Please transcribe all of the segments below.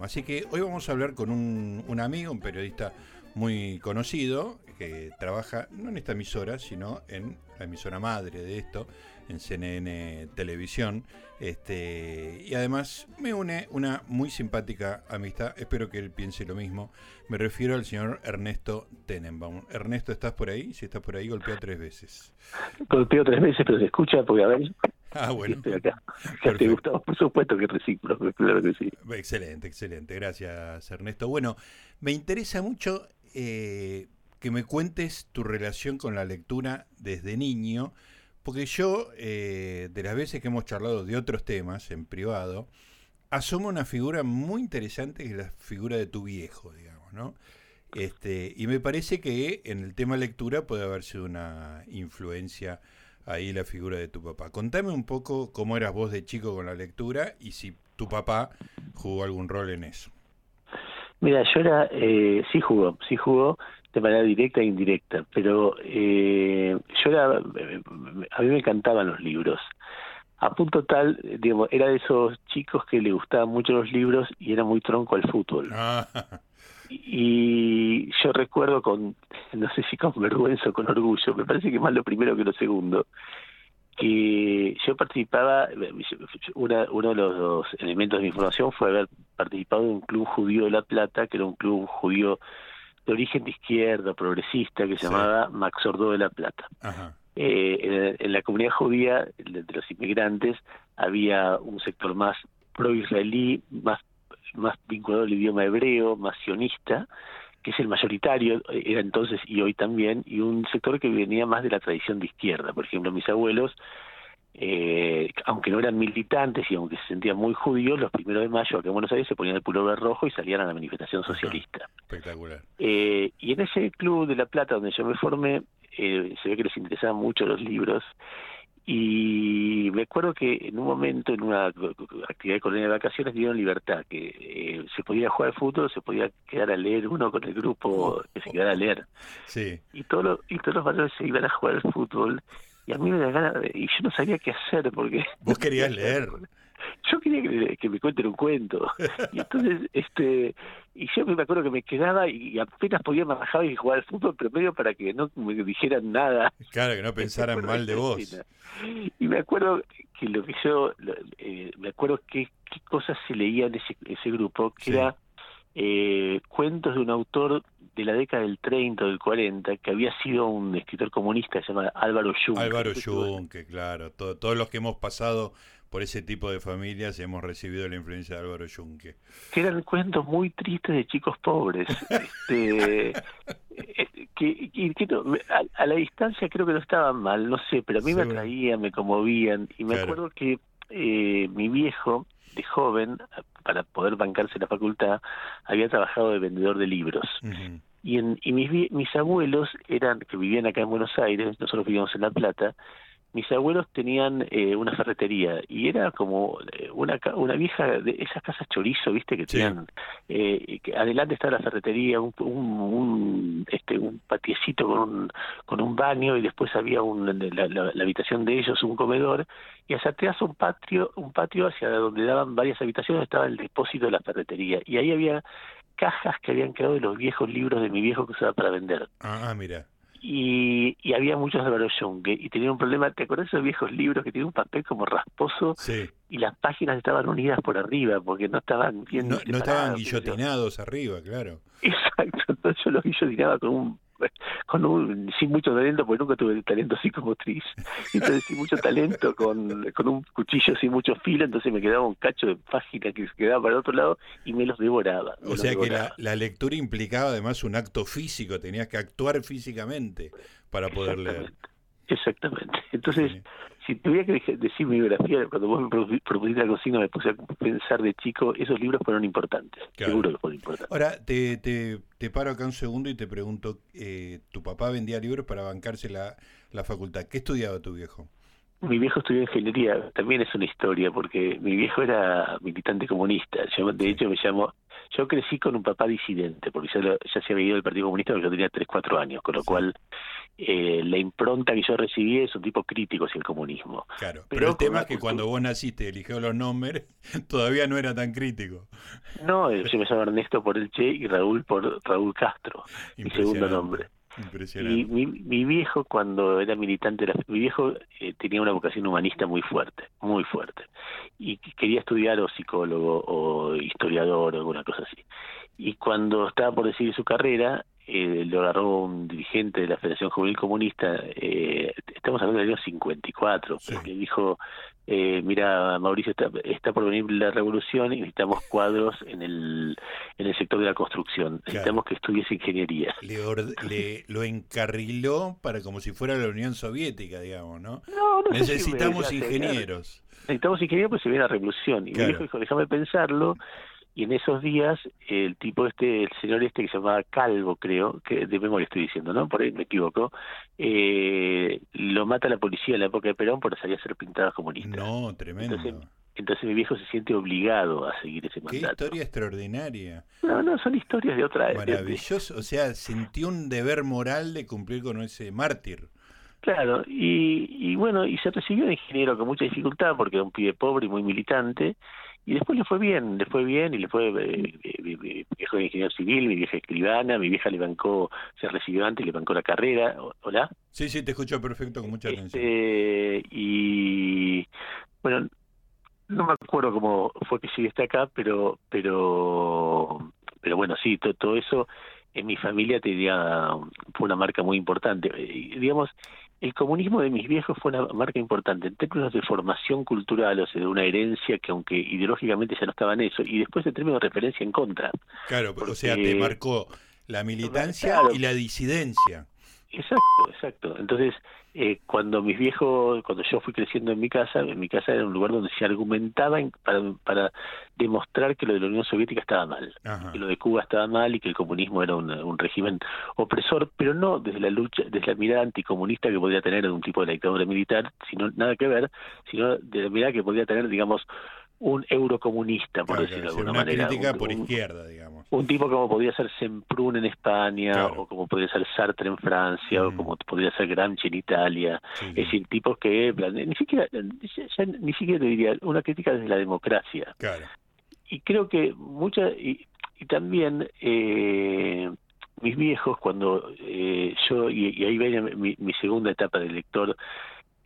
Así que hoy vamos a hablar con un, un amigo, un periodista muy conocido, que trabaja no en esta emisora, sino en la emisora madre de esto, en CNN Televisión. Este, y además me une una muy simpática amistad, espero que él piense lo mismo. Me refiero al señor Ernesto Tenenbaum. Ernesto, ¿estás por ahí? Si estás por ahí, golpea tres veces. Golpeo tres veces, pero se escucha porque a ver. Ah, bueno. Estoy acá. ¿Te? Por supuesto que recíproco, claro que sí. Excelente, excelente. Gracias, Ernesto. Bueno, me interesa mucho eh, que me cuentes tu relación con la lectura desde niño, porque yo, eh, de las veces que hemos charlado de otros temas en privado, asomo una figura muy interesante que es la figura de tu viejo, digamos, ¿no? Este, y me parece que en el tema lectura puede haber sido una influencia ahí la figura de tu papá. Contame un poco cómo eras vos de chico con la lectura y si tu papá jugó algún rol en eso. Mira, yo era, eh, sí jugó, sí jugó de manera directa e indirecta, pero eh, yo era, a mí me encantaban los libros. A punto tal, digamos, era de esos chicos que le gustaban mucho los libros y era muy tronco al fútbol. Ah, Y yo recuerdo con, no sé si con vergüenza o con orgullo, me parece que más lo primero que lo segundo, que yo participaba, una, uno de los elementos de mi formación fue haber participado en un club judío de La Plata, que era un club judío de origen de izquierda, progresista, que se Sí. llamaba Max Ordo de La Plata. ajá. Eh, en, en la comunidad judía de, de los inmigrantes había un sector más pro-israelí, más, más vinculado al idioma hebreo, más sionista, que es el mayoritario, eh, era entonces y hoy también, y un sector que venía más de la tradición de izquierda. Por ejemplo, mis abuelos, eh, aunque no eran militantes y aunque se sentían muy judíos, los primeros de mayo acá en Buenos Aires se ponían el pullover rojo y salían a la manifestación socialista. Espectacular. Eh, y en ese club de La Plata donde yo me formé, eh, se ve que les interesaban mucho los libros. Y me acuerdo que en un momento, en una actividad de colonia de vacaciones, dieron libertad, que eh, se podía jugar al fútbol, se podía quedar a leer uno con el grupo que se quedara a leer. Sí, Y, todos los y todos los varones se iban a jugar al fútbol. Y a mí me da ganas, y yo no sabía qué hacer, porque vos querías leer. Yo quería que, que me cuenten un cuento y entonces este y yo me acuerdo que me quedaba y apenas podía me bajaba y jugar al fútbol pero medio para que no me dijeran nada Claro, que no pensaran Me mal de vos. y me acuerdo que lo que yo eh, me acuerdo que qué cosas se leía en ese ese grupo que Sí. era eh, cuentos de un autor de la década del 30 o del 40 que había sido un escritor comunista que se llama Álvaro Juncker Álvaro Que tuvo- Junque, claro. todo- todos los que hemos pasado por ese tipo de familias hemos recibido la influencia de Álvaro Junque. que eran cuentos muy tristes de chicos pobres este eh, que, que no, me- a, a la distancia creo que no estaban mal no sé pero a mí me atraían me conmovían y me Claro. acuerdo que eh, mi viejo de joven para poder bancarse la facultad había trabajado de vendedor de libros y en, y mis mis abuelos eran que vivían acá en Buenos Aires nosotros vivíamos en La Plata mis abuelos tenían eh, una ferretería y era como eh, una una vieja de esas casas chorizo viste que Sí. tenían eh, que adelante estaba la ferretería un, un, un, este un patiecito con un, con un baño y después había un, la, la- la habitación de ellos un comedor y hacia atrás un patio un patio hacia donde daban varias habitaciones estaba el depósito de la ferretería y ahí había cajas que habían quedado de los viejos libros de mi viejo que usaba para vender Ah, ah, mira. Y, y había muchos de Álvaro Junque y tenía un problema, ¿te acuerdas de esos viejos libros que tienen un papel como rasposo Sí. y las páginas estaban unidas por arriba porque no estaban bien No, no estaban guillotinados arriba, claro. Exacto, entonces yo los guillotinaba con un con un sin mucho talento porque nunca tuve talento psicomotriz entonces sin mucho talento con, con un cuchillo sin mucho filo entonces me quedaba un cacho de página que se quedaba para el otro lado y me los devoraba me O los sea que la, lectura implicaba además un acto físico, tenías que actuar físicamente para poder leer. Exactamente. Exactamente. Entonces, Sí. Si tuviera que decir mi biografía, cuando vos me propu- propusiste la cocina, me puse a pensar de chico, esos libros fueron importantes. Claro. Seguro que fueron importantes. Ahora, te, te, te paro acá un segundo y te pregunto, eh, tu papá vendía libros para bancarse la, la facultad. ¿Qué estudiaba tu viejo? Mi viejo estudió ingeniería, también es una historia, porque mi viejo era militante comunista. Yo, de hecho, me llamo. Yo crecí con un papá disidente, porque ya, lo- ya se había ido del Partido Comunista cuando yo tenía 3, 4 años, con lo Sí. cual eh, la impronta que yo recibí es un tipo crítico hacia el comunismo. Claro, pero, el tema es que cuando vos naciste eligió los nombres, todavía no era tan crítico. No, eh, yo me llamo Ernesto por el Che y Raúl por Raúl Castro, mi segundo nombre. Y mi, viejo cuando era militante, mi viejo eh, tenía una vocación humanista muy fuerte, muy fuerte, y quería estudiar o psicólogo o historiador o alguna cosa así. Y cuando estaba por decidir su carrera, eh, lo agarró un dirigente de la Federación Juvenil Comunista, eh, estamos hablando del año 54, sí. le dijo, eh, mira Mauricio, está, está, por venir la revolución y necesitamos cuadros en el, en el sector de la construcción, necesitamos que estudies ingeniería. Le, lo encarriló para como si fuera la Unión Soviética, digamos, ¿no? no, no Necesitamos ingenieros. Necesitamos ingenieros porque se viene la revolución. Y mi hijo dijo, déjame pensarlo y en esos días el tipo este, el señor este que se llamaba Calvo, creo, que de memoria estoy diciendo, ¿no? Por ahí me equivoco, eh, lo mata la policía en la época de Perón por salir a ser pintadas comunistas. No, tremendo. Entonces, mi viejo se siente obligado a seguir ese mandato. Qué historia extraordinaria. No, no, son historias de otra Maravilloso, o sea, sintió un deber moral de cumplir con ese mártir. Claro, y, y bueno, y se recibió de ingeniero con mucha dificultad porque era un pibe pobre y muy militante, y después le fue bien, le fue bien y le fue, eh, eh, mi, viejo ingeniero civil, mi vieja escribana, mi vieja le bancó, se recibió antes le bancó la carrera. ¿Hola? Sí, sí, te escucho perfecto, con mucha atención. Este, y bueno, no me acuerdo cómo fue que llegué hasta acá, pero, pero, pero bueno, sí, todo, todo eso en mi familia te diría, fue una marca muy importante. digamos, el comunismo de mis viejos fue una marca importante en términos de formación cultural, o sea, de una herencia que aunque ideológicamente ya no estaba en eso, y después en términos de referencia en contra. Claro, o sea, te marcó la militancia y la disidencia. Exacto, exacto. Entonces, eh, cuando mis viejos, cuando yo fui creciendo en mi casa, en mi casa era un lugar donde se argumentaba para, para demostrar que lo de la Unión Soviética estaba mal, que lo de Cuba estaba mal y que el comunismo era un, un, régimen opresor, pero no desde la lucha, desde la mirada anticomunista que podía tener un tipo de dictadura militar, sino nada que ver, sino de la mirada que podía tener, digamos, un eurocomunista, por decirlo de alguna una manera. crítica por izquierda, digamos. Un tipo como podría ser Semprún en España, o como podría ser Sartre en Francia, o mm. como podría ser Gramsci en Italia. Es decir, tipos que ni siquiera, ni siquiera te diría, una crítica desde la democracia. Claro. Y creo que mucha, y, y también eh, mis viejos, cuando eh, yo, y, ahí viene mi, mi segunda etapa de lector,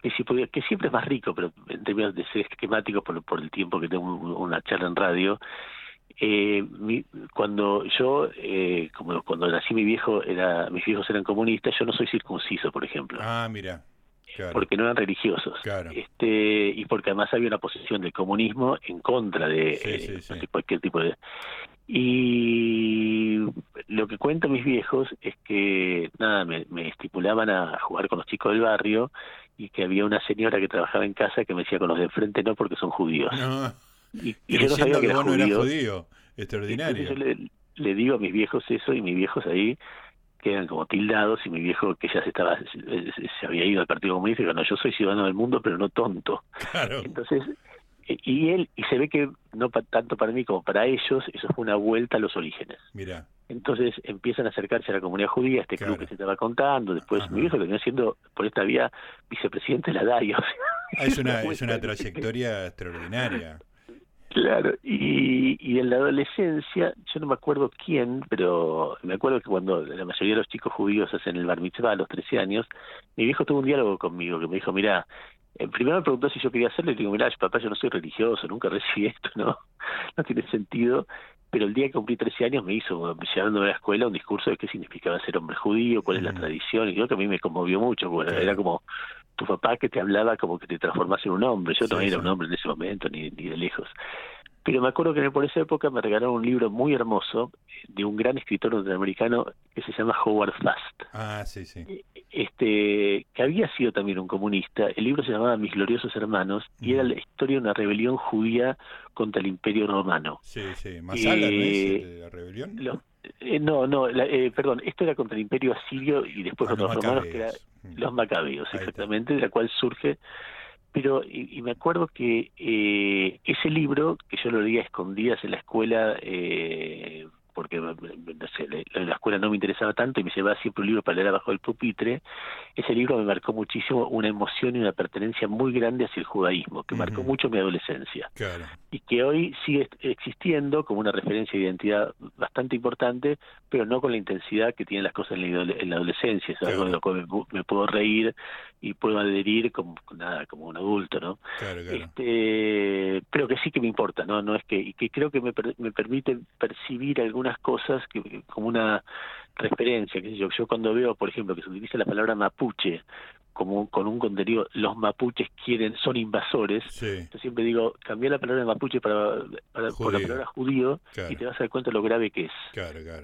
que, si podía, que siempre es más rico, pero en términos de ser esquemático, por, por el tiempo que tengo una charla en radio, eh, mi, cuando yo, eh, como cuando nací mi viejo, era mis viejos eran comunistas, yo no soy circunciso, por ejemplo. Ah, mira. Porque no eran religiosos. Claro. Este, y porque además había una posición del comunismo en contra de, eh, cualquier tipo de... Y lo que cuentan mis viejos es que, nada, me, me estipulaban a jugar con los chicos del barrio y que había una señora que trabajaba en casa que me decía con los de enfrente no porque son judíos. No. Y, yo no sabía que, era judío. Extraordinario. Yo le, digo a mis viejos eso y mis viejos ahí quedan como tildados y mi viejo que ya se estaba se había ido al Partido Comunista y dijo, no, yo soy ciudadano del mundo pero no tonto. Claro. Entonces y él y se ve que no tanto para mí como para ellos eso fue una vuelta a los orígenes mira entonces empiezan a acercarse a la comunidad judía este club que se estaba contando. Después mi viejo terminó siendo por esta vía vicepresidente de la DAIO ah, es una es una trayectoria extraordinaria. Claro, y, y en la adolescencia, yo no me acuerdo quién, pero me acuerdo que cuando la mayoría de los chicos judíos hacen el bar mitzvah a los 13 años, mi viejo tuvo un diálogo conmigo que me dijo, mira, eh, primero me preguntó si yo quería hacerlo y le digo, mira, papá, yo no soy religioso, nunca recibí esto, no, no tiene sentido. Pero el día que cumplí 13 años me hizo, llevándome a la escuela, un discurso de qué significaba ser hombre judío, cuál es la tradición, y creo que a mí me conmovió mucho, bueno, era como tu papá que te hablaba como que te transformase en un hombre, yo no era un hombre en ese momento, ni, ni de lejos. Pero me acuerdo que por esa época me regalaron un libro muy hermoso de un gran escritor norteamericano que se llama Howard Fast. Ah, sí, sí. Este, que había sido también un comunista. El libro se llamaba Mis gloriosos hermanos y era la historia de una rebelión judía contra el Imperio Romano. Sí, sí. ¿Masala no es la rebelión? Eh, no, no, eh, perdón, esto era contra el Imperio Asirio y después ah, contra los, romanos, que eran mm. los macabeos, exactamente, de la cual surge pero y, me acuerdo que eh, ese libro que yo lo leía escondidas en la escuela eh, porque no sé, la, escuela no me interesaba tanto y me llevaba siempre un libro para leer abajo del pupitre, ese libro me marcó muchísimo una emoción y una pertenencia muy grande hacia el judaísmo, que marcó mucho mi adolescencia. Y que hoy sigue existiendo como una referencia de identidad bastante importante, pero no con la intensidad que tienen las cosas en la, adolescencia, es algo de lo cual me, puedo reír y puedo adherir como, nada, como un adulto, ¿no? Este, pero que sí que me importa, ¿no? No es que, y que creo que me, me permite percibir algunas cosas que, como una referencia, que yo, yo cuando veo, por ejemplo, que se utiliza la palabra mapuche como con un contenido, los mapuches quieren, son invasores, yo siempre digo, cambiar la palabra mapuche para, por la palabra judío y te vas a dar cuenta de lo grave que es.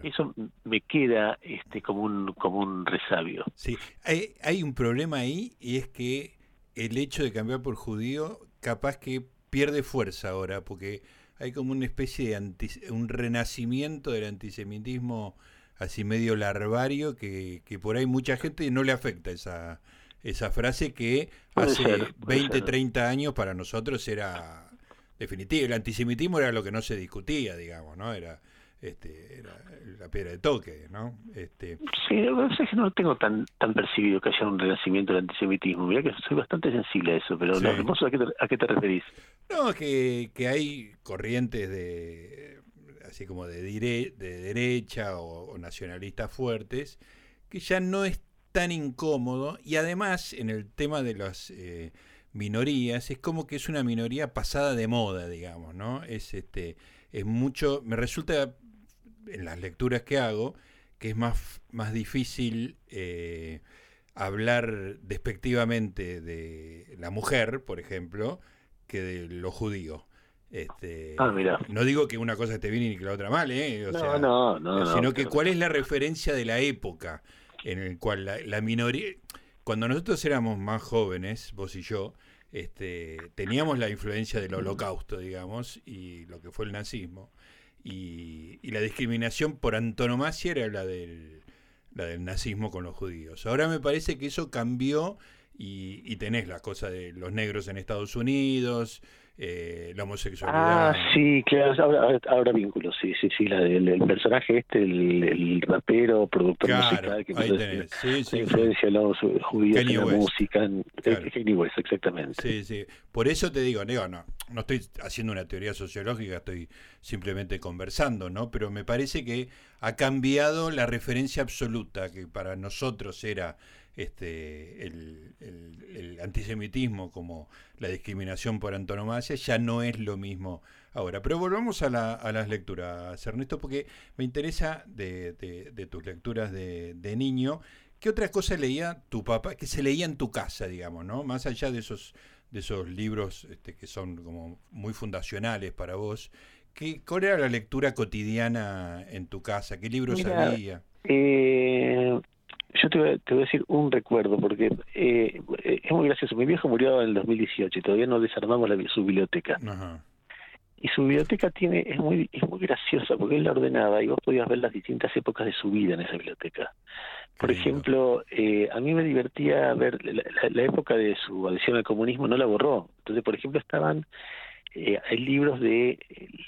Eso me queda este como un, como un resabio. Sí, hay, hay un problema ahí y es que el hecho de cambiar por judío capaz que pierde fuerza ahora, porque hay como una especie de un renacimiento del antisemitismo así medio larvario que, que por ahí mucha gente no le afecta esa, esa frase que hace 20, 30 años para nosotros era definitivo. El antisemitismo era lo que no se discutía, digamos, ¿no? Era este, era la piedra de toque, ¿no? Este... Sí, es que no tengo tan tan percibido que haya un renacimiento del antisemitismo. Mira que soy bastante sensible a eso, pero no, ¿a, qué te, ¿a qué te referís? No, que, que hay corrientes de así como de, de derecha o, nacionalistas fuertes, que ya no es tan incómodo y además en el tema de las eh, minorías es como que es una minoría pasada de moda, digamos, ¿no? Es este es mucho, me resulta en las lecturas que hago que es más, más difícil eh, hablar despectivamente de la mujer, por ejemplo, que de lo judío. Este, ah, mira. No digo que una cosa esté bien y que la otra mal, ¿eh? no, no, no, Sino que cuál es la referencia de la época en el cual la, minoría... Cuando nosotros éramos más jóvenes, vos y yo, este, teníamos la influencia del holocausto, digamos, y lo que fue el nazismo. Y, y la discriminación por antonomasia era la del, la del nazismo con los judíos. Ahora me parece que eso cambió y, y tenés la cosa de los negros en Estados Unidos, eh, la homosexualidad. Ah, sí, claro, ahora, ahora vínculo, sí, sí, sí, la del personaje este, el, rapero, productor musical, que ahí tenés. Sí, sí, influencia a los judíos en la música, en, West, exactamente. Sí, sí, por eso te digo, no, no, no estoy haciendo una teoría sociológica, estoy simplemente conversando, ¿no? Pero me parece que ha cambiado la referencia absoluta, que para nosotros era este, el, el, antisemitismo como la discriminación por antonomasia ya no es lo mismo ahora. Pero volvamos a, la, a las lecturas, Ernesto, porque me interesa de, de, tus lecturas de, de, niño. ¿Qué otra cosa leía tu papá, que se leía en tu casa, digamos, ¿no? Más allá de esos, de esos libros este, que son como muy fundacionales para vos. ¿Qué, ¿Cuál era la lectura cotidiana en tu casa? ¿Qué libros había? Eh, yo te voy, a, decir un recuerdo, porque eh, es muy gracioso. Mi viejo murió en el 2018 y todavía no desarmamos la, su biblioteca. Y su biblioteca tiene es muy es muy graciosa porque él la ordenaba y vos podías ver las distintas épocas de su vida en esa biblioteca. Por ejemplo, eh, a mí me divertía ver la, época de su adhesión al comunismo, no la borró. Entonces, por ejemplo, estaban eh, hay libros de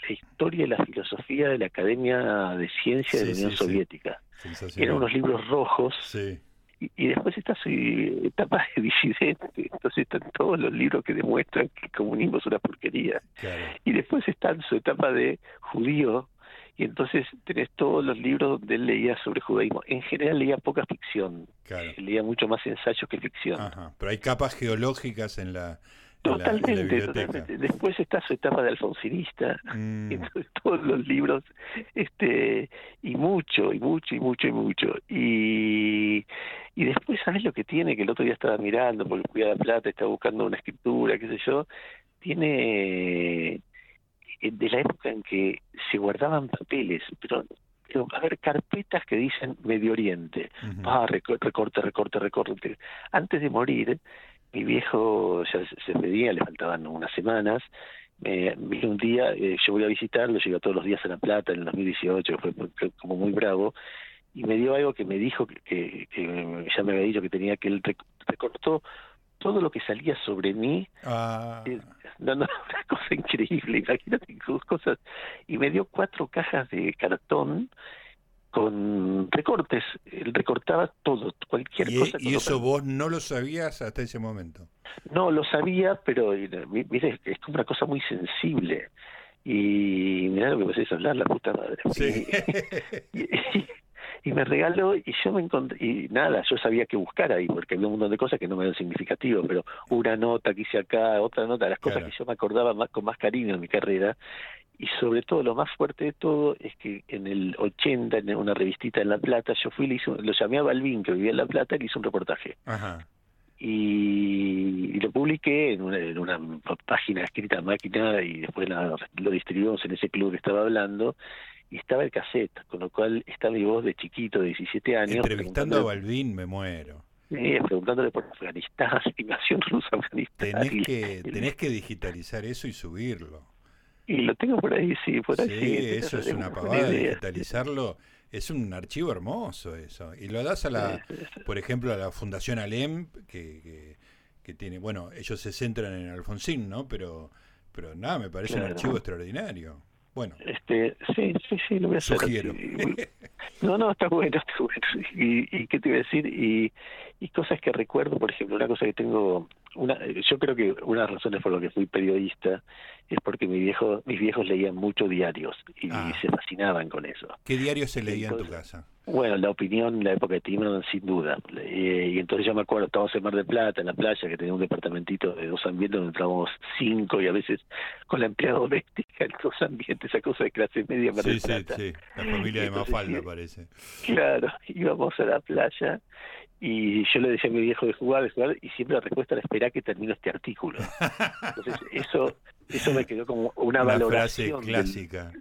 la historia y la filosofía de la Academia de Ciencia de la Unión Soviética. Eran unos libros rojos. Y, después está su etapa de disidente, entonces están todos los libros que demuestran que el comunismo es una porquería. Y después está su etapa de judío, y entonces tenés todos los libros donde él leía sobre judaísmo. En general leía poca ficción, leía mucho más ensayos que ficción. Pero hay capas geológicas en la, Totalmente, totalmente. Después está su etapa de alfonsinista, mm. entonces todos los libros, este, y mucho, y mucho, y mucho, y mucho. Y, y después, ¿sabes lo que tiene? Que el otro día estaba mirando, porque cuida la plata, estaba buscando una escritura, qué sé yo, tiene eh, de la época en que se guardaban papeles, pero pero a ver, carpetas que dicen Medio Oriente, ah, recorte, recorte, recorte. Antes de morir, mi viejo ya se pedía, le faltaban unas semanas, vino un día, eh, yo voy a visitarlo, llega todos los días a La Plata en el 2018, fue como muy bravo, y me dio algo que me dijo que, que, ya me había dicho que tenía que él recortó todo lo que salía sobre mí, ah. no, no, una cosa increíble, imagínate cosas. Y me dio cuatro cajas de cartón con recortes. Él recortaba todo, cualquier ¿Y, cosa. ¿Y eso vos no lo sabías hasta ese momento? No, lo sabía, pero mire, es como una cosa muy sensible. Y mira lo que me haces hablar, la puta madre. Sí. Y, y, y, me regaló y yo me encontré, y nada, yo sabía que buscar ahí, porque había un montón de cosas que no me eran significativas, pero una nota que hice acá, otra nota, las cosas Claro. que yo me acordaba más, con más cariño en mi carrera, y sobre todo lo más fuerte de todo es que en el 80 en una revistita en La Plata yo fui y le hice, un- lo llamé a Balvin que vivía en La Plata y le hice un reportaje Ajá. y, y lo publiqué en una, en una página escrita a máquina y después la- lo distribuimos en ese club que estaba hablando y estaba el cassette, con lo cual está mi voz de chiquito de 17 años Entrevistando a Balvin me muero. eh, preguntándole por Afganistán, invasión rusa Afganistán Tenés que, tenés que digitalizar eso y subirlo. Y lo tengo por ahí, sí, por ahí Sí, sí, eso es una pavada, digitalizarlo. Es un archivo hermoso eso. Y lo das a la, Sí, sí, sí. por ejemplo, a la Fundación Alem, que, que, que tiene, bueno, ellos se centran en Alfonsín, ¿no? Pero, pero nada, me parece un archivo extraordinario. Bueno, Este, sí, sí, sí, lo voy a hacer. sugiero. No, no, está bueno, está bueno. Y, y qué te iba a decir, y, y cosas que recuerdo, por ejemplo, una cosa que tengo, una, yo creo que una de las razones por las que fui periodista es porque mi viejo, mis viejos leían mucho diarios y Ah. se fascinaban con eso. ¿Qué diario se leía en tu casa? Bueno, la opinión en la época de Timerman, sin duda. Eh, y entonces yo me acuerdo, estábamos en Mar del Plata, en la playa, que tenía un departamentito de dos ambientes donde entrábamos cinco y a veces con la empleada doméstica en dos ambientes, esa cosa de clase media Mar Sí, del sí, Plata. sí. La familia de Entonces, Mafalda sí. parece. Claro, íbamos a la playa y yo le decía a mi viejo de jugar, de jugar, y siempre la respuesta era esperar que termine este artículo. Entonces eso eso me quedó como una, Una frase valoración. del- clásica.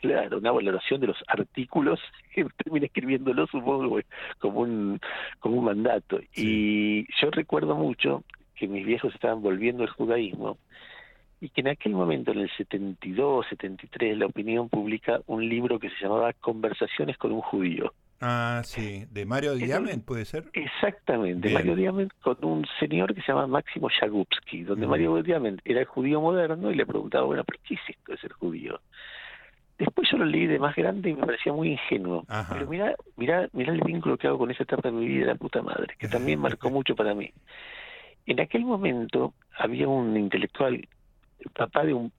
claro, una valoración de los artículos que terminé escribiéndolo, supongo, como un, como un mandato. Y yo recuerdo mucho que mis viejos estaban volviendo al judaísmo y que en aquel momento, en el 72, 73, la opinión publica un libro que se llamaba Conversaciones con un judío. Ah, sí. ¿De Mario Diamen puede ser? Exactamente, Bien. Mario Diamant con un señor que se llama Máximo Yagubski, donde. Mario Diamant era el judío moderno y le preguntaba, bueno, ¿pero qué es esto de ser judío? Después yo lo leí de más grande y me parecía muy ingenuo. Ajá. Pero mira, mira, mira el vínculo que hago con esa etapa de mi vida, la puta madre, que también marcó mucho para mí. En aquel momento había un intelectual, el papá de un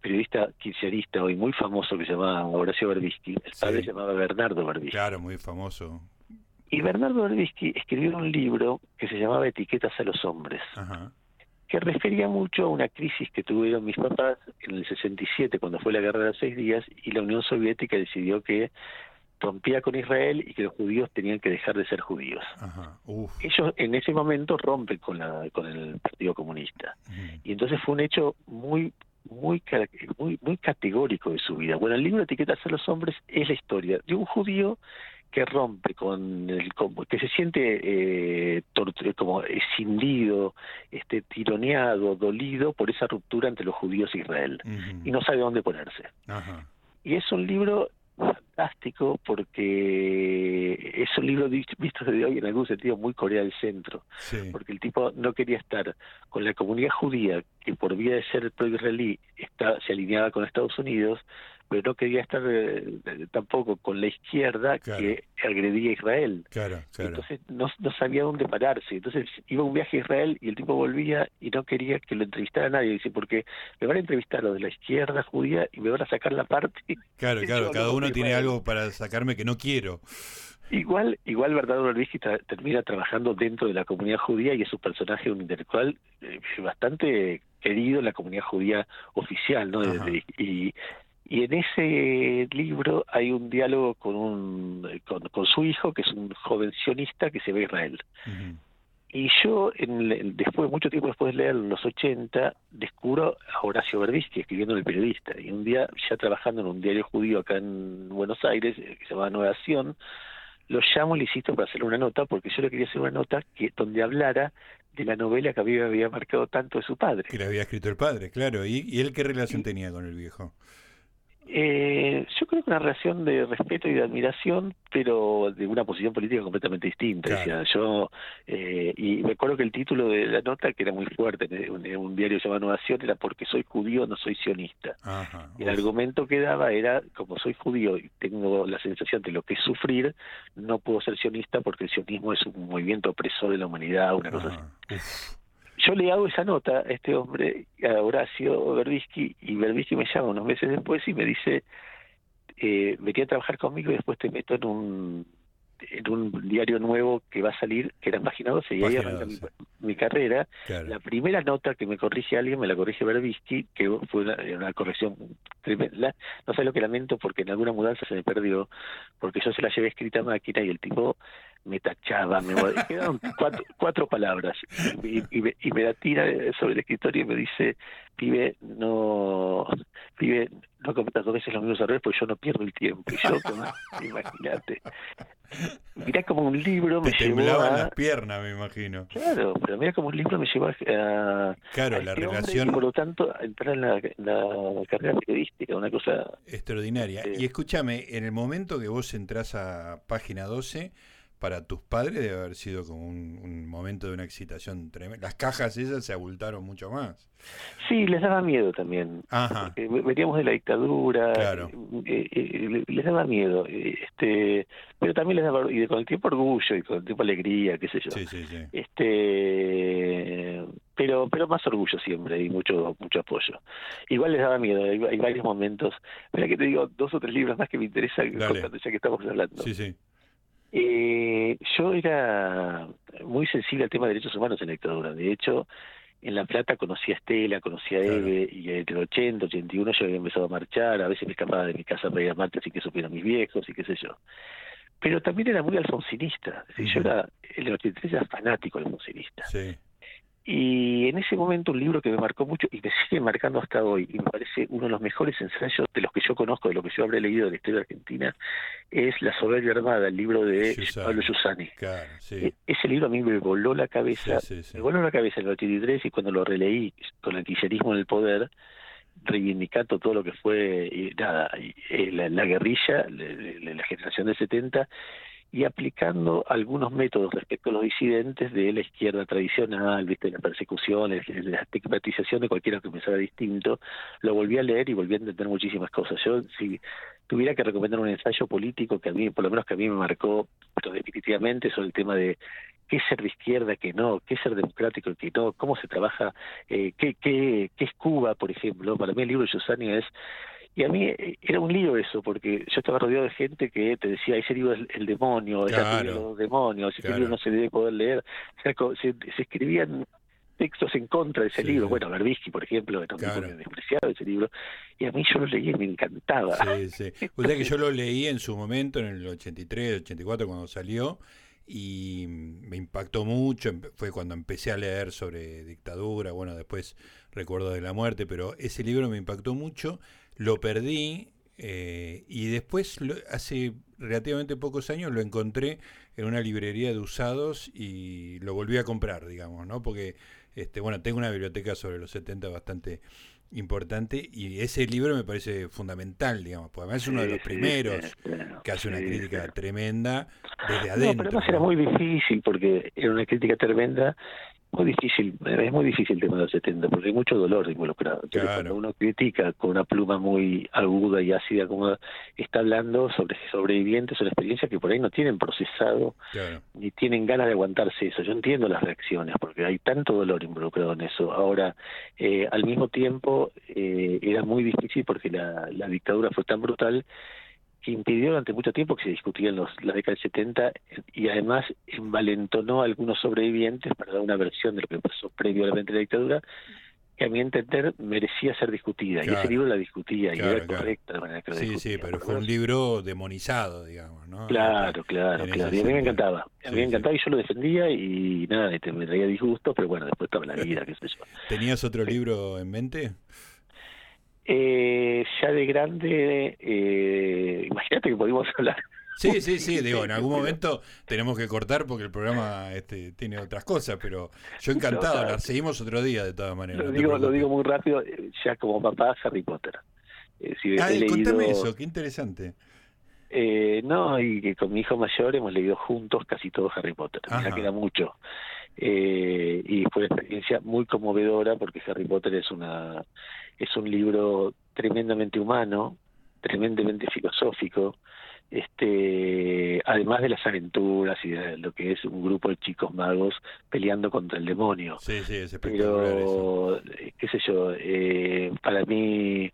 periodista kirchnerista hoy muy famoso que se llamaba Horacio Berbisky, el padre se llamaba Bernardo Berbisky. Claro, muy famoso. Y Bernardo Berbisky escribió un libro que se llamaba Etiquetas a los hombres, Ajá. que refería mucho a una crisis que tuvieron mis papás en el 67, cuando fue la guerra de los seis días, y la Unión Soviética decidió que rompía con Israel y que los judíos tenían que dejar de ser judíos. Ajá. Uf. Ellos en ese momento rompen con, la, con el Partido Comunista. Y entonces fue un hecho muy muy muy muy categórico de su vida. Bueno, el libro Etiquetas a los hombres es la historia de un judío que rompe con el que se siente eh, como escindido, este tironeado, dolido por esa ruptura entre los judíos e Israel y no sabe dónde ponerse. Y es un libro fantástico porque es un libro visto desde hoy en algún sentido muy Corea del Centro Sí. porque el tipo no quería estar con la comunidad judía, que por vía de ser pro-israelí está, se alineaba con Estados Unidos, pero no quería estar eh, tampoco con la izquierda Claro. que agredía a Israel. Claro, claro. Entonces no, no sabía dónde pararse. Entonces iba a un viaje a Israel y el tipo volvía y no quería que lo entrevistara nadie. Dice, porque me van a entrevistar los de la izquierda judía y me van a sacar la parte. Claro, claro, cada uno tiene Israel. algo para sacarme que no quiero. Igual, igual Bernardo Berbisky tra- termina trabajando dentro de la comunidad judía y es un personaje, un intelectual eh, bastante querido en la comunidad judía oficial, ¿no? Desde- y, y en ese libro hay un diálogo con un con, con su hijo, que es un joven sionista que se ve a Israel. Y yo, en, después, mucho tiempo después de leer en los 80, descubro a Horacio Berbisky escribiendo en El Periodista. Y un día, ya trabajando en un diario judío acá en Buenos Aires, eh, que se llama Nueva Acción, lo llamo y le insisto para hacerle una nota, porque yo le quería hacer una nota que donde hablara de la novela que había, había marcado tanto de su padre. Que le había escrito el padre, claro. ¿Y, y él qué relación tenía con el viejo? Eh, yo creo que una relación de respeto y de admiración, pero de una posición política completamente distinta. Decía, yo eh, y me acuerdo que el título de la nota, que era muy fuerte en un, diario llamado Novación, era porque soy judío, no soy sionista. el argumento que daba era, como soy judío y tengo la sensación de lo que es sufrir, no puedo ser sionista porque el sionismo es un movimiento opresor de la humanidad, una cosa así yo le hago esa nota a este hombre, a Horacio Berbisky, y Berbisky me llama unos meses después y me dice, eh, vení a trabajar conmigo y después te meto en un en un diario nuevo que va a salir, que era Página 12, y ahí arranca mi, carrera. La primera nota que me corrige alguien, me la corrige Berbisky, que fue una, corrección tremenda. No sé lo que lamento porque en alguna mudanza se me perdió, porque yo se la llevé escrita a máquina y el tipo me tachaba, me quedaron cuatro, cuatro palabras y, me, y, me, la tira sobre el escritorio y me dice, pibe, no, pibe, no cometas dos veces los mismos errores porque yo no pierdo el tiempo. Y yo, imagínate. Mirá como un libro me Te llevó a... las piernas, me imagino. Claro, pero mira como un libro me llevó a... Claro, la este relación... y por lo tanto, a entrar en la, la, carrera periodística, una cosa... Extraordinaria. Y escúchame, en el momento que vos entras a Página 12 para tus padres debe haber sido como un, momento de una excitación tremenda. Las cajas esas se abultaron mucho más. Sí, les daba miedo también. Ajá. Veníamos de la dictadura. Claro. Eh, eh, les daba miedo. este Pero también les daba, y con el tiempo orgullo y con el tiempo alegría, qué sé yo. Sí, sí, sí. Este pero pero más orgullo siempre y mucho mucho apoyo. Igual les daba miedo, hay, varios momentos. Mira que te digo dos o tres libros más que me interesan ya que estamos hablando. Sí, sí. Eh, yo era muy sensible al tema de derechos humanos en la dictadura. De hecho, en La Plata conocí a Estela, conocí a Eve, y en el 80, 81 yo había empezado a marchar, a veces me escapaba de mi casa para ir a sin que supieran mis viejos y qué sé yo. Pero también era muy alfonsinista, es decir, yo era, en el 83 era fanático alfonsinista. Sí. Y en ese momento un libro que me marcó mucho y me sigue marcando hasta hoy, y me parece uno de los mejores ensayos de los que yo conozco, de lo que yo habré leído de la historia argentina, es La soberbia armada, el libro de Pablo Giussani. E, ese libro a mí me voló la cabeza, me voló la cabeza en el 83 y cuando lo releí con el kirchnerismo en el poder, reivindicando todo lo que fue nada, eh, la, la, guerrilla, la, la generación del 70 y aplicando algunos métodos respecto a los disidentes de la izquierda tradicional, viste, la persecución, la estigmatización de cualquiera que pensara distinto, lo volví a leer y volví a entender muchísimas cosas. Yo, si tuviera que recomendar un ensayo político que a mí, por lo menos que a mí me marcó, pero definitivamente sobre el tema de qué es ser de izquierda, qué no, qué ser democrático, qué no, cómo se trabaja, eh, qué, qué, qué es Cuba, por ejemplo. Para mí el libro de Yusani es y a mí eh, era un lío eso, porque yo estaba rodeado de gente que te decía, ese libro es el demonio, claro, los demonios, ese libro no se debe poder leer. O sea, se, escribían textos en contra de ese libro. Bueno, Berbisky, por ejemplo, era un despreciado ese libro. Y a mí yo lo leí y me encantaba. Sí, sí. O sea que yo lo leí en su momento, en el 83, 84, cuando salió, y me impactó mucho. Fue cuando empecé a leer sobre dictadura, bueno, después recuerdo de la muerte, pero ese libro me impactó mucho lo perdí eh, y después, hace relativamente pocos años, lo encontré en una librería de usados y lo volví a comprar, digamos, ¿no? Porque, este, bueno, tengo una biblioteca sobre los 70 bastante importante y ese libro me parece fundamental, digamos, porque además es uno de los primeros que hace una crítica tremenda desde adentro. No, pero además era muy difícil porque era una crítica tremenda muy difícil, es muy difícil el tema de los 70 porque hay mucho dolor involucrado. Cuando uno critica con una pluma muy aguda y ácida como está hablando sobre sobrevivientes, sobre experiencias que por ahí no tienen procesado ni tienen ganas de aguantarse eso. Yo entiendo las reacciones porque hay tanto dolor involucrado en eso. Ahora, eh, al mismo tiempo, eh, era muy difícil porque la, la dictadura fue tan brutal impidió durante mucho tiempo que se discutiera en los, la década del 70 y además envalentonó a algunos sobrevivientes para dar una versión de lo que pasó previo a la dictadura que a mi entender merecía ser discutida y ese libro la discutía y era correcta de manera que Sí, sí, pero fue un libro demonizado, digamos, ¿no? Claro, claro, claro. Y a mí me encantaba. A mí me encantaba y yo lo defendía y nada, te, me traía disgusto, pero bueno, después estaba la vida, qué sé yo. ¿Tenías otro libro en mente? Eh, ya de grande, eh, imagínate que podíamos hablar. Sí, sí, sí, digo, en algún momento tenemos que cortar porque el programa este, tiene otras cosas, pero yo encantado, la seguimos otro día de todas maneras. Lo, digo, lo digo muy rápido, ya como papá, Harry Potter. ah, contame eso, qué interesante. Eh, no, y que con mi hijo mayor hemos leído juntos casi todo Harry Potter. Ya queda mucho. Eh, y fue una experiencia muy conmovedora porque Harry Potter es una es un libro tremendamente humano, tremendamente filosófico, este además de las aventuras y de lo que es un grupo de chicos magos peleando contra el demonio. Sí, sí, es Pero, qué sé yo, eh, para mí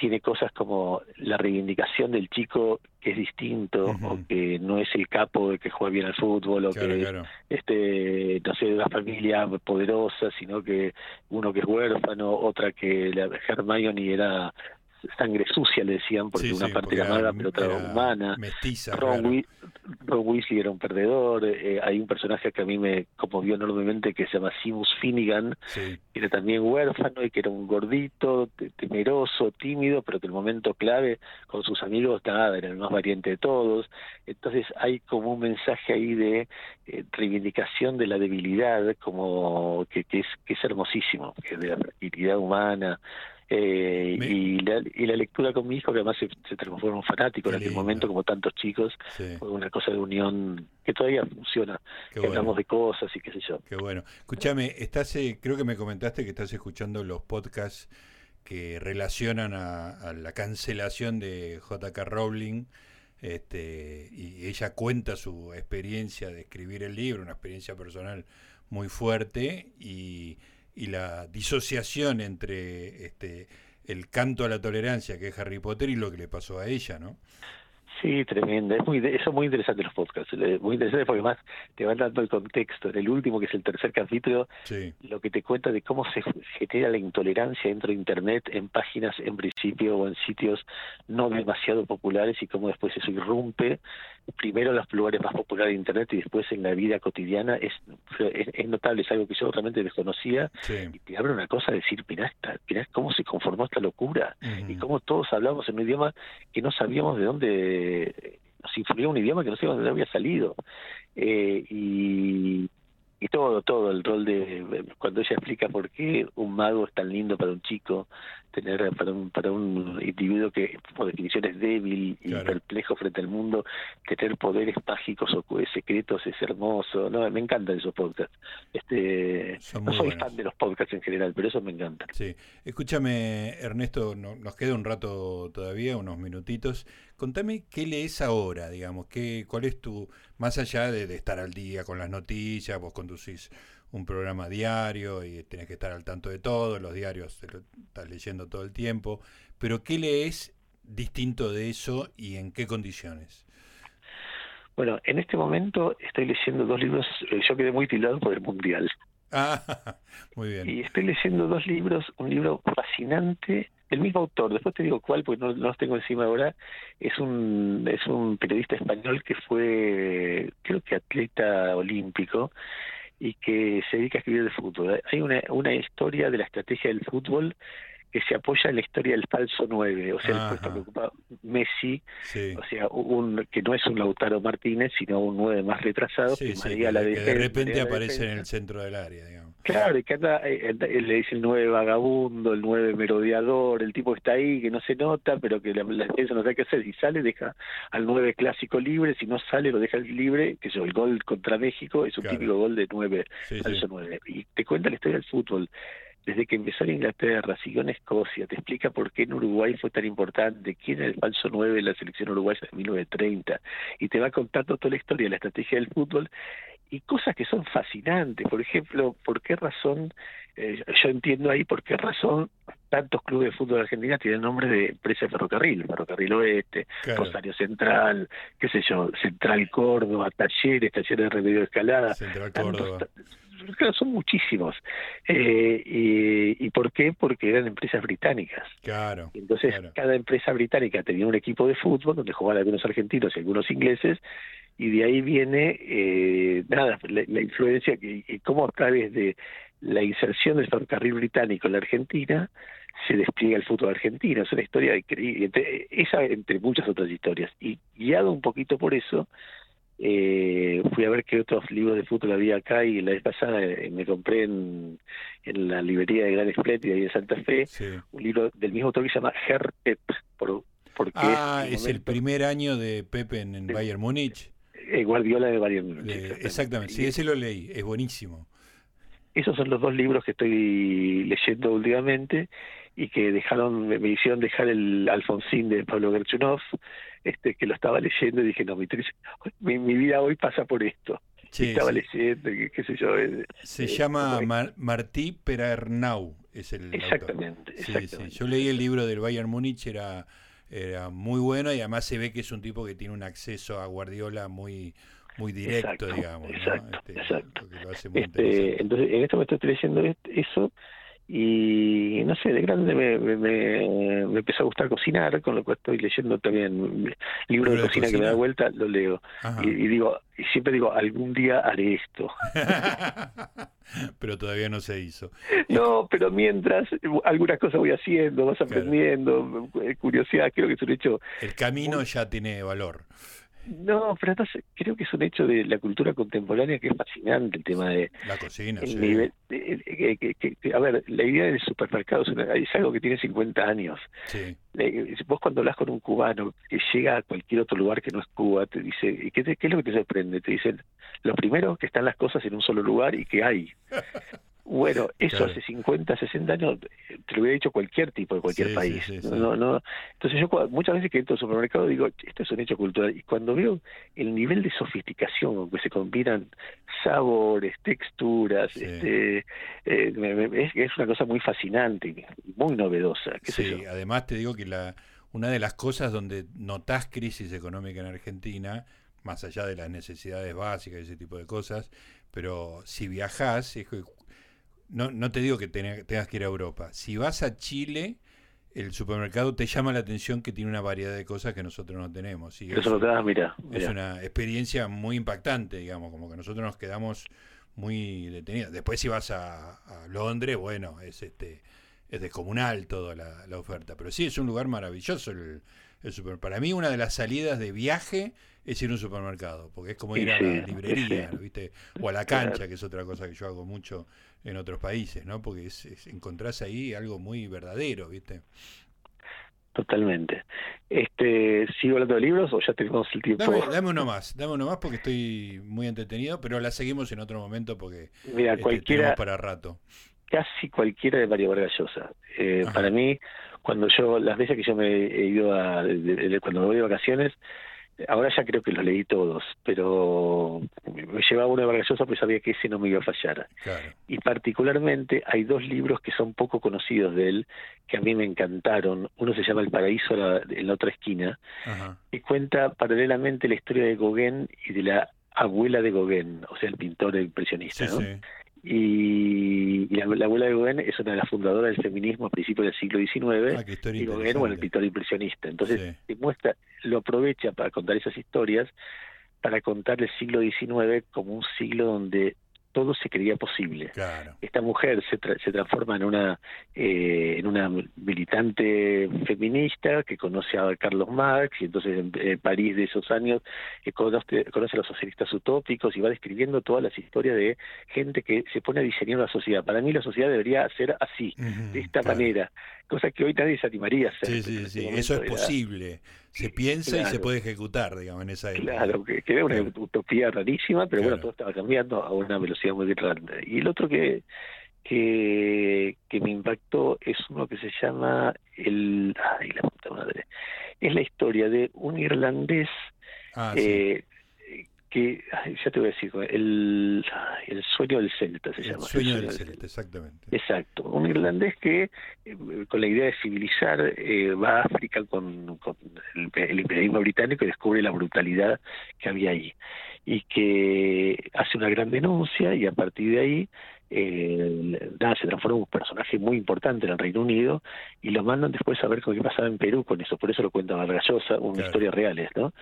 tiene cosas como la reivindicación del chico que es distinto o que no es el capo de que juega bien al fútbol o que este no sé de una familia poderosa sino que uno que es huérfano otra que la Hermione era sangre sucia, le decían, porque una parte era mala, pero otra humana. Mestiza, Ron, Weasley era un perdedor. Eh, hay un personaje que a mí me conmovió enormemente que se llama Simus Finnegan, que era también huérfano y que era un gordito, temeroso, tímido, pero que en el momento clave con sus amigos, nada, era el más valiente de todos. Entonces hay como un mensaje ahí de eh, reivindicación de la debilidad, como que, que, es, que es hermosísimo, que de la fragilidad humana. Eh, y, la, y la lectura con mi hijo, que además se, transformó en un fanático en aquel momento, como tantos chicos, fue una cosa de unión que todavía funciona. que hablamos de cosas y qué sé yo. Qué bueno. Escúchame, estás, eh, creo que me comentaste que estás escuchando los podcasts que relacionan a, la cancelación de J.K. Rowling. Este, y ella cuenta su experiencia de escribir el libro, una experiencia personal muy fuerte y y la disociación entre este el canto a la tolerancia que es Harry Potter y lo que le pasó a ella, ¿no? Sí, tremenda. Es muy, eso es muy interesante los podcasts. Muy interesante porque más te van dando el contexto. En el último, que es el tercer capítulo, lo que te cuenta de cómo se genera la intolerancia dentro de Internet en páginas en principio o en sitios no demasiado populares y cómo después eso irrumpe primero en los lugares más populares de Internet y después en la vida cotidiana. Es, es, notable, es algo que yo realmente desconocía. Y te abre una cosa de decir, mirá, mirá cómo se conformó esta locura y cómo todos hablamos en un idioma que no sabíamos de dónde nos influyó un idioma que no sé dónde había salido. Eh, y, y todo, todo, el rol de cuando ella explica por qué un mago es tan lindo para un chico, tener para un, para un individuo que por definición es débil y perplejo frente al mundo, tener poderes mágicos o secretos es hermoso. No, me encantan esos podcasts. Este, no soy fan de los podcasts en general, pero eso me encanta. Sí, escúchame Ernesto, nos queda un rato todavía, unos minutitos. Contame qué lees ahora, digamos, qué, cuál es tu, más allá de, de estar al día con las noticias, vos conducís un programa diario y tenés que estar al tanto de todo, los diarios te lo estás leyendo todo el tiempo, pero ¿qué lees distinto de eso y en qué condiciones? Bueno, en este momento estoy leyendo dos libros, eh, yo quedé muy tildado por el Mundial. Ah, muy bien. Y estoy leyendo dos libros, un libro fascinante, el mismo autor, después te digo cuál, porque no, no tengo encima ahora, es un, es un periodista español que fue, creo que atleta olímpico, y que se dedica a escribir de fútbol. Hay una, una historia de la estrategia del fútbol que se apoya en la historia del falso 9, o sea, el puesto que ocupa Messi, o sea, un que no es un Lautaro Martínez, sino un 9 más retrasado, que, la de repente aparece en el centro del área, digamos. Claro, y que anda, eh, le dice el 9 vagabundo, el 9 merodeador, el tipo está ahí, que no se nota, pero que la, defensa no sabe qué hacer, si sale deja al 9 clásico libre, si no sale lo deja libre, que es el gol contra México, es un típico gol de 9, falso 9. Y te cuenta la historia del fútbol desde que empezó en Inglaterra, siguió en Escocia, te explica por qué en Uruguay fue tan importante, quién era el falso 9 de la selección uruguaya de 1930, y te va contando toda la historia, la estrategia del fútbol, y cosas que son fascinantes. Por ejemplo, ¿por qué razón, eh, yo entiendo ahí por qué razón tantos clubes de fútbol de Argentina tienen nombre de empresa de ferrocarril, Ferrocarril Oeste, Rosario Central, qué sé yo, Central Córdoba, Talleres, Talleres de Remedio de Escalada. Central Córdoba son muchísimos. Eh, y, por qué? Porque eran empresas británicas. Claro. Entonces, cada empresa británica tenía un equipo de fútbol donde jugaban algunos argentinos y algunos ingleses, y de ahí viene, eh, nada, la, influencia y cómo a través de la inserción del ferrocarril británico en la Argentina se despliega el fútbol argentino. Es una historia increíble, esa entre muchas otras historias. Y guiado un poquito por eso, eh, fui a ver qué otros libros de fútbol había acá y la vez pasada eh, me compré en, en la librería de Gran Explet y ahí de Santa Fe un libro del mismo autor que se llama Herr Pep, por, porque ah, es, el primer año de Pep en, Bayern Múnich. Eh, Guardiola de Bayern Múnich. exactamente, sí, ese lo leí, es buenísimo. Esos son los dos libros que estoy leyendo últimamente y que dejaron, me, hicieron dejar el Alfonsín de Pablo Gerchunov, este, que lo estaba leyendo y dije, no, mi, mi, vida hoy pasa por esto. estaba leyendo, qué, sé yo. Se llama Martí Perernau, es el exactamente, exactamente. Yo leí el libro del Bayern Múnich, era, era muy bueno y además se ve que es un tipo que tiene un acceso a Guardiola muy muy directo, digamos. Exacto, este, exacto. Este, entonces, en este momento estoy leyendo eso y no sé, de grande me, me, me, empezó a gustar cocinar, con lo cual estoy leyendo también libros de, cocina, que me da vuelta, lo leo. Y, y, digo, y siempre digo, algún día haré esto. pero todavía no se hizo. No, pero mientras algunas cosas voy haciendo, vas aprendiendo, eh, curiosidad, creo que es un hecho. El camino ya tiene valor. No, pero entonces creo que es un hecho de la cultura contemporánea que es fascinante el tema de la cocina. sí. a ver, la idea del supermercado es, algo que tiene 50 años. Sí. Vos cuando hablas con un cubano que llega a cualquier otro lugar que no es Cuba, te dice, ¿qué, qué es lo que te sorprende? Te dicen, lo primero, que están las cosas en un solo lugar y que hay. Bueno, eso hace 50, 60 años te lo hubiera dicho cualquier tipo de cualquier país. no, no. Entonces yo muchas veces que entro al supermercado digo, esto es un hecho cultural. Y cuando veo el nivel de sofisticación con que se combinan sabores, texturas, este, eh, es, una cosa muy fascinante, muy novedosa. sí, además te digo que la una de las cosas donde notás crisis económica en Argentina, más allá de las necesidades básicas y ese tipo de cosas, pero si viajás, es no, no te digo que tengas que ir a Europa. Si vas a Chile, el supermercado te llama la atención que tiene una variedad de cosas que nosotros no tenemos. Y Eso lo mira, Es una experiencia muy impactante, digamos, como que nosotros nos quedamos muy detenidos. Después si vas a, Londres, bueno, es este es descomunal toda la, la, oferta. Pero sí, es un lugar maravilloso el, el super. Para mí una de las salidas de viaje es ir a un supermercado, porque es como ir a la librería, ¿viste? O a la cancha, que es otra cosa que yo hago mucho en otros países, ¿no? Porque es, encontrás ahí algo muy verdadero, ¿viste? Totalmente. Este, ¿Sigo hablando de libros o ya tenemos el tiempo? Dame, uno más, dame uno más porque estoy muy entretenido, pero la seguimos en otro momento porque Mira, este, cualquiera, para rato. Casi cualquiera de Mario Vargas Llosa. Eh, para mí, cuando yo, las veces que yo me he ido a, cuando me voy de vacaciones, ahora ya creo que los leí todos, pero me llevaba uno de Vargas Llosa pues sabía que ese no me iba a fallar. Y particularmente hay dos libros que son poco conocidos de él, que a mí me encantaron. Uno se llama El Paraíso en la otra esquina, y cuenta paralelamente la historia de Gauguin y de la abuela de Gauguin, o sea, el pintor impresionista. ¿no? Y, la, abuela de Gauguin es una de las fundadoras del feminismo a principios del siglo XIX ah, y Gauguin, bueno, el pintor impresionista. Entonces, muestra, lo aprovecha para contar esas historias, para contar el siglo XIX como un siglo donde todo se creía posible. Esta mujer se, se transforma en una eh, en una militante feminista que conoce a Carlos Marx y entonces en, París de esos años eh, conoce, a los socialistas utópicos y va describiendo todas las historias de gente que se pone a diseñar la sociedad. Para mí la sociedad debería ser así, de esta manera, cosa que hoy nadie se animaría a hacer. Sí, sí, sí, eso es posible. Se piensa y se puede ejecutar, digamos, en esa época. Claro, que, era una utopía rarísima, pero bueno, todo estaba cambiando a una velocidad muy grande. Y el otro que, que, que me impactó es uno que se llama el... Ay, la puta madre. Es la historia de un irlandés ah, eh, que, ya te voy a decir, el, el sueño del Celta se llama. El sueño del Celta, exactamente. Exacto, un irlandés que eh, con la idea de civilizar eh, va a África con, con el, imperialismo británico y descubre la brutalidad que había ahí y que hace una gran denuncia y a partir de ahí eh, se transforma en un personaje muy importante en el Reino Unido y lo mandan después a ver qué pasaba en Perú con eso, por eso lo cuenta Vargallosa, una historia real, ¿no?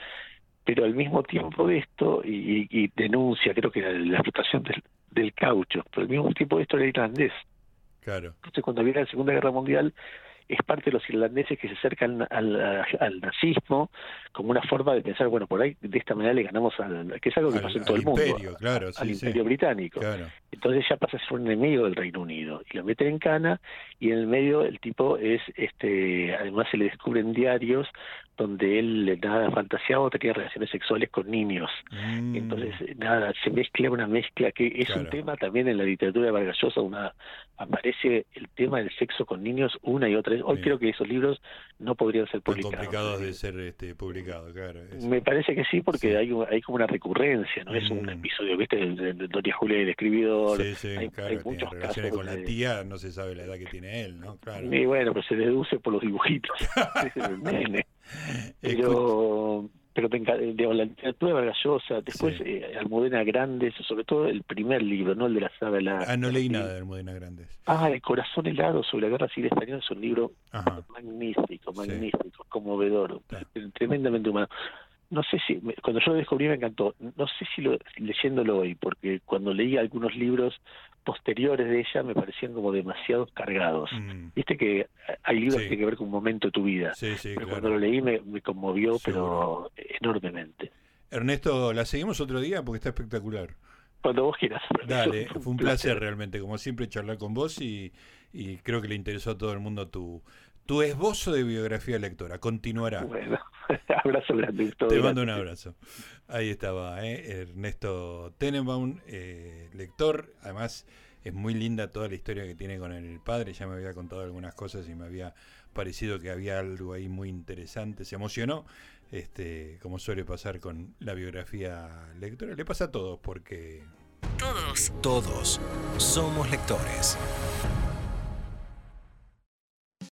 Pero al mismo tiempo de esto, y, denuncia, creo que la explotación del, caucho, pero al mismo tiempo de esto era irlandés. Claro. Entonces, cuando viene la Segunda Guerra Mundial, es parte de los irlandeses que se acercan al, al, nazismo como una forma de pensar, bueno, por ahí de esta manera le ganamos al, que es algo que pasó en todo el mundo, claro, al imperio británico. Entonces ya pasa a ser un enemigo del Reino Unido y lo meten en cana y en el medio el tipo es, este, además se le descubren diarios donde él nada fantaseaba tenía relaciones sexuales con niños. Mm. Entonces, nada, se mezcla una mezcla que es un tema también en la literatura de Vargas Llosa, una, aparece el tema del sexo con niños una y otra vez. Hoy creo que esos libros no podrían ser publicados. complicados de ser este, publicados, claro. Me parece que sí, porque hay, hay como una recurrencia, ¿no? Es un mm. episodio, ¿viste? De, de, Doña Julia, el escribidor. Sí, sí, hay, claro, muchos relaciones con la tía, no se sabe la edad que tiene él, ¿no? Claro. Y bueno, pues se deduce por los dibujitos. Pero pero digamos, la literatura Vargallosa, después eh, Almudena Grandes, sobre todo el primer libro, no el de la saga la Ah, no leí nada de Almudena Grandes. Ah, El corazón helado sobre la guerra civil española es un libro magnífico, magnífico, conmovedor, tremendamente humano. No sé si, cuando yo lo descubrí me encantó, no sé si lo, leyéndolo hoy, porque cuando leí algunos libros posteriores de ella me parecían como demasiado cargados. Mm. Viste que hay libros que tienen que ver con un momento de tu vida, pero cuando lo leí me, conmovió, pero enormemente. Ernesto, la seguimos otro día porque está espectacular. Cuando vos quieras. Dale, fue un placer, realmente, como siempre, charlar con vos y, y creo que le interesó a todo el mundo tu, tu esbozo de biografía lectora. Continuará. Bueno. abrazo grande. Te mando un abrazo. Ahí estaba, ¿eh? Ernesto Tenenbaum, eh, lector. Además, es muy linda toda la historia que tiene con el padre. Ya me había contado algunas cosas y me había parecido que había algo ahí muy interesante. Se emocionó, este, como suele pasar con la biografía lectora. Le pasa a todos porque... Todos. Todos somos lectores.